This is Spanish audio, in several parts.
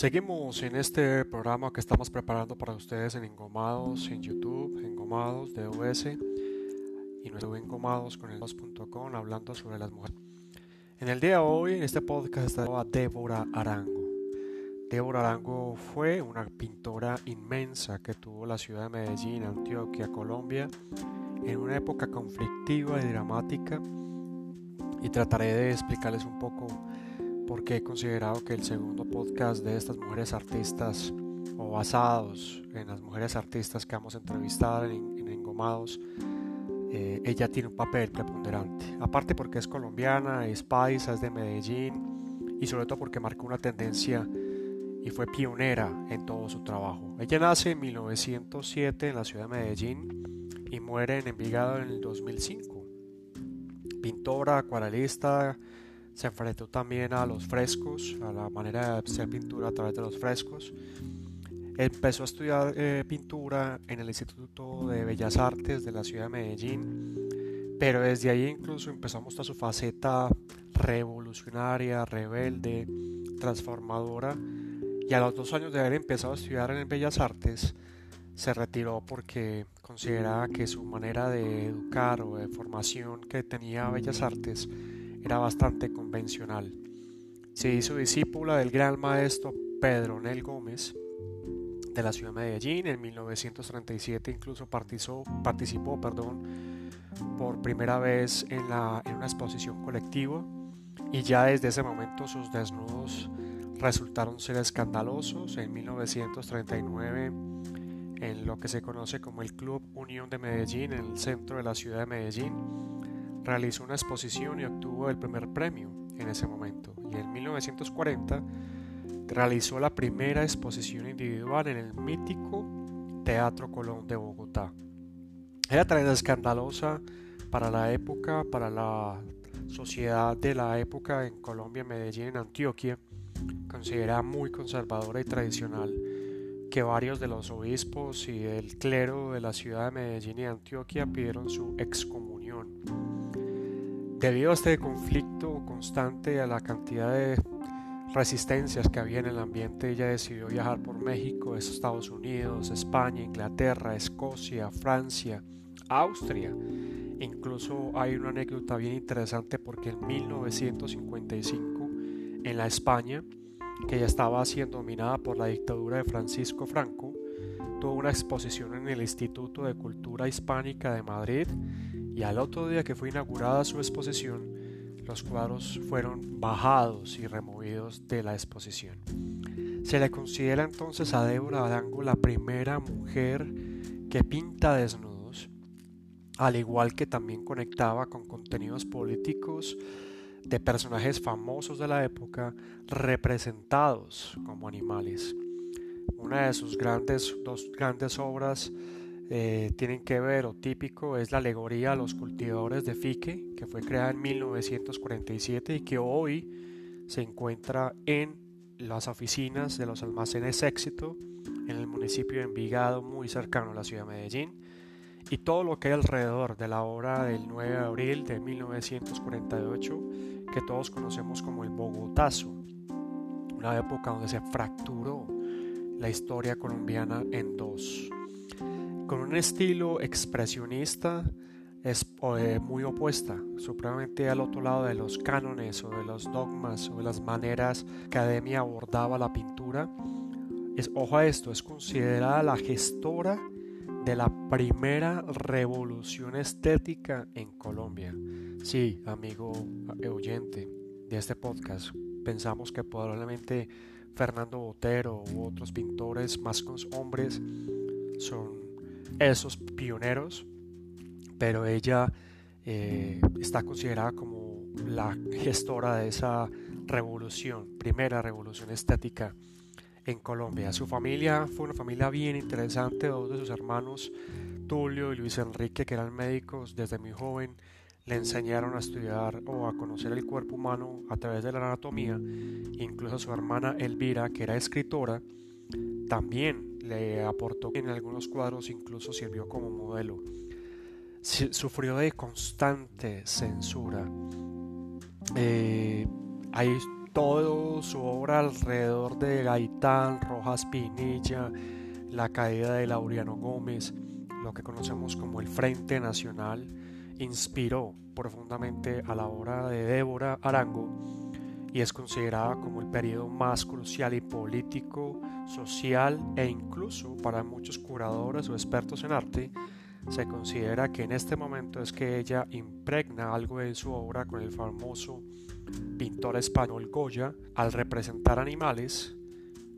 Seguimos en este programa que estamos preparando para ustedes en Engomados, en YouTube, Engomados, DOS y nuestro Engomados con el 2.com hablando sobre las mujeres. En el día de hoy, en este podcast, está Débora Arango. Débora Arango fue una pintora inmensa que tuvo la ciudad de Medellín, Antioquia, Colombia, en una época conflictiva y dramática. Y trataré de explicarles un poco porque he considerado que el segundo podcast de estas mujeres artistas o basados en las mujeres artistas que vamos a entrevistar en, Engomados, eh, ella tiene un papel preponderante. Aparte porque es colombiana, es paisa, es de Medellín y sobre todo porque marcó una tendencia y fue pionera en todo su trabajo. Ella nace en 1907 en la ciudad de Medellín y muere en Envigado en el 2005. Pintora, acuarelista, se enfrentó también a los frescos, a la manera de hacer pintura a través de los frescos. Empezó a estudiar eh, pintura en el Instituto de Bellas Artes de la ciudad de Medellín, pero desde ahí incluso empezó a mostrar su faceta revolucionaria, rebelde, transformadora, y a los dos años de haber empezado a estudiar en Bellas Artes, se retiró porque consideraba que su manera de educar o de formación que tenía Bellas Artes era bastante convencional. Se hizo discípula del gran maestro Pedro Nel Gómez de la ciudad de Medellín. En 1937 incluso participó, participó perdón, por primera vez en, la, en una exposición colectiva y ya desde ese momento sus desnudos resultaron ser escandalosos. En 1939 en lo que se conoce como el Club Unión de Medellín, en el centro de la ciudad de Medellín, realizó una exposición y obtuvo el primer premio en ese momento. Y en 1940 realizó la primera exposición individual en el mítico Teatro Colón de Bogotá. Era tan escandalosa para la época, para la sociedad de la época en Colombia, Medellín, en Antioquia, considerada muy conservadora y tradicional, que varios de los obispos y del clero de la ciudad de Medellín y Antioquia pidieron su excomunión. Debido a este conflicto constante, a la cantidad de resistencias que había en el ambiente, ella decidió viajar por México, Estados Unidos, España, Inglaterra, Escocia, Francia, Austria. Incluso hay una anécdota bien interesante porque en 1955, en la España, que ya estaba siendo dominada por la dictadura de Francisco Franco, tuvo una exposición en el Instituto de Cultura Hispánica de Madrid y al otro día que fue inaugurada su exposición, los cuadros fueron bajados y removidos de la exposición. Se le considera entonces a Débora Arango la primera mujer que pinta desnudos, al igual que también conectaba con contenidos políticos de personajes famosos de la época representados como animales. Una de sus grandes, dos grandes obras eh, tienen que ver o típico es la alegoría a los cultivadores de fique que fue creada en 1947 y que hoy se encuentra en las oficinas de los almacenes éxito en el municipio de Envigado muy cercano a la ciudad de Medellín. Y todo lo que hay alrededor de la obra del 9 de abril de 1948 que todos conocemos como el Bogotazo. Una época donde se fracturó la historia colombiana en dos con un estilo expresionista es eh, muy opuesta, supremamente al otro lado de los cánones o de los dogmas o de las maneras que Academia abordaba la pintura. Es, ojo a esto, es considerada la gestora de la primera revolución estética en Colombia. Sí, amigo oyente de este podcast, pensamos que probablemente Fernando Botero u otros pintores más hombres son esos pioneros, pero ella eh, está considerada como la gestora de esa revolución, primera revolución estética en Colombia. Su familia fue una familia bien interesante, dos de sus hermanos, Tulio y Luis Enrique, que eran médicos desde muy joven, le enseñaron a estudiar o a conocer el cuerpo humano a través de la anatomía. Incluso su hermana Elvira, que era escritora, también le aportó en algunos cuadros, incluso sirvió como modelo. Sufrió de constante censura. Eh, hay todo su obra alrededor de Gaitán, Rojas Pinilla, la caída de Laureano Gómez, lo que conocemos como el Frente Nacional, inspiró profundamente a la obra de Débora Arango y es considerada como el periodo más crucial y político, social e incluso para muchos curadores o expertos en arte, se considera que en este momento es que ella impregna algo de su obra con el famoso pintor español Goya al representar animales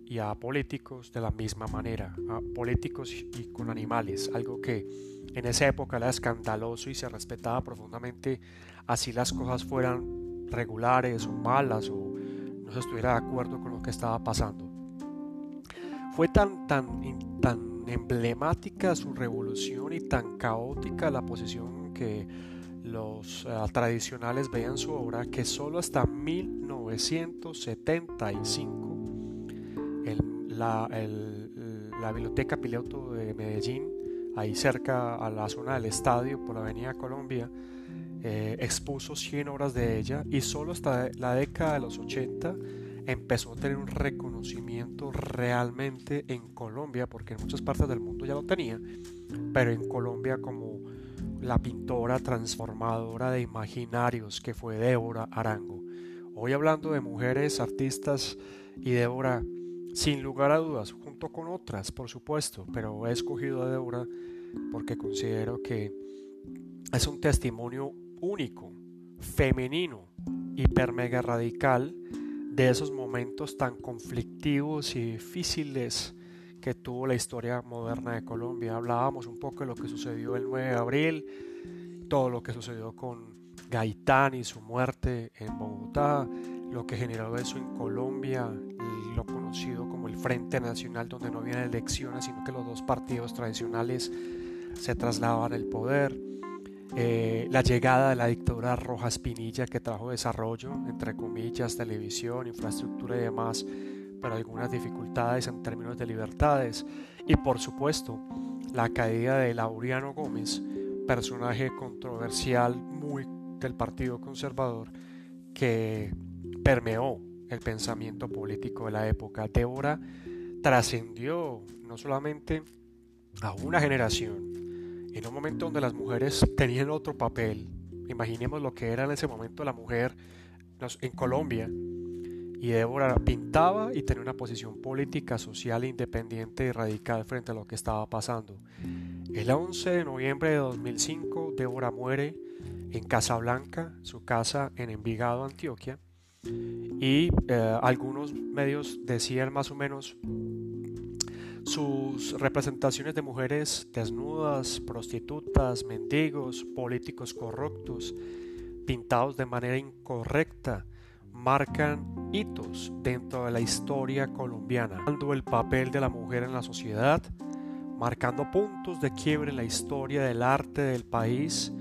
y a políticos de la misma manera, a políticos y con animales, algo que en esa época era escandaloso y se respetaba profundamente así las cosas fueran regulares o malas o no se estuviera de acuerdo con lo que estaba pasando. Fue tan, tan, tan emblemática su revolución y tan caótica la posición que los eh, tradicionales veían su obra que solo hasta 1975 la, la, Biblioteca Piloto de Medellín, ahí cerca a la zona del estadio por la Avenida Colombia, eh, expuso 100 obras de ella y solo hasta la década de los 80 empezó a tener un reconocimiento realmente en Colombia, porque en muchas partes del mundo ya lo tenía, pero en Colombia como la pintora transformadora de imaginarios que fue Débora Arango. Hoy hablando de mujeres artistas y Débora, sin lugar a dudas, junto con otras, por supuesto, pero he escogido a Débora porque considero que es un testimonio único, femenino, hiper mega radical de esos momentos tan conflictivos y difíciles que tuvo la historia moderna de Colombia. Hablábamos un poco de lo que sucedió el 9 de abril, todo lo que sucedió con Gaitán y su muerte en Bogotá, lo que generó eso en Colombia, lo conocido como el Frente Nacional, donde no había elecciones, sino que los dos partidos tradicionales se trasladaban el poder. Eh, la llegada de la dictadura Rojas Pinilla que trajo desarrollo, entre comillas, televisión, infraestructura y demás, pero algunas dificultades en términos de libertades. Y por supuesto, la caída de Laureano Gómez, personaje controversial muy del Partido Conservador que permeó el pensamiento político de la época. Débora trascendió no solamente a una generación, en un momento donde las mujeres tenían otro papel, imaginemos lo que era en ese momento la mujer en Colombia, y Débora pintaba y tenía una posición política, social, independiente y radical frente a lo que estaba pasando. El 11 de noviembre de 2005, Débora muere en Casablanca, su casa en Envigado, Antioquia, y eh, algunos medios decían más o menos sus representaciones de mujeres desnudas, prostitutas, mendigos, políticos corruptos, pintados de manera incorrecta, marcan hitos dentro de la historia colombiana, dando el papel de la mujer en la sociedad, marcando puntos de quiebre en la historia del arte del país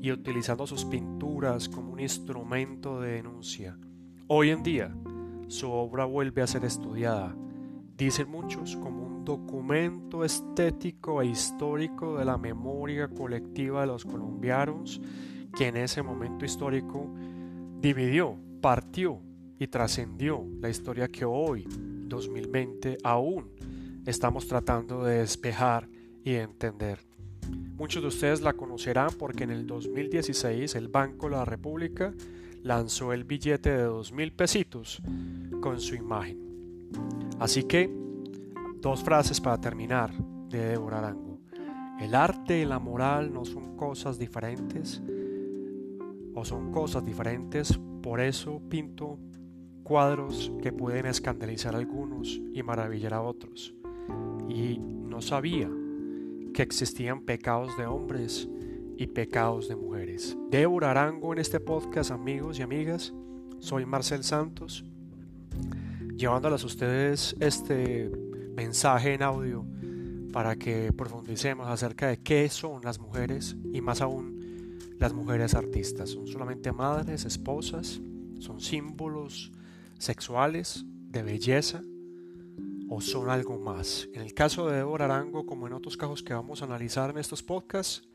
y utilizando sus pinturas como un instrumento de denuncia. Hoy en día, su obra vuelve a ser estudiada, dicen muchos, como un documento estético e histórico de la memoria colectiva de los colombianos que en ese momento histórico dividió partió y trascendió la historia que hoy, 2020, aún estamos tratando de despejar y entender. Muchos de ustedes la conocerán porque en el 2016 el Banco de la República lanzó el billete de dos mil pesitos con su imagen. Así que, dos frases para terminar de Débora Arango. El arte y la moral no son cosas diferentes o son cosas diferentes por eso pinto cuadros que pueden escandalizar a algunos y maravillar a otros. Y no sabía que existían pecados de hombres y pecados de mujeres. Débora Arango en este podcast, amigos y amigas. Soy Marcel Santos, llevándoles a ustedes este mensaje en audio para que profundicemos acerca de qué son las mujeres y más aún las mujeres artistas. Son solamente madres, esposas, son símbolos sexuales de belleza o son algo más. En el caso de Débora Arango, como en otros casos que vamos a analizar en estos podcasts,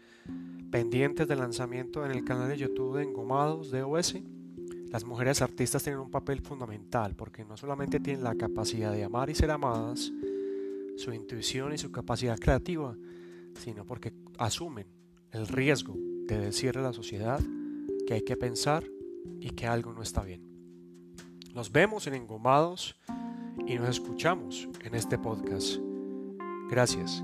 pendientes del lanzamiento en el canal de YouTube de Engomados de OS, Las mujeres artistas tienen un papel fundamental porque no solamente tienen la capacidad de amar y ser amadas, su intuición y su capacidad creativa, sino porque asumen el riesgo de decirle a la sociedad que hay que pensar y que algo no está bien. Nos vemos en Engomados y nos escuchamos en este podcast. Gracias.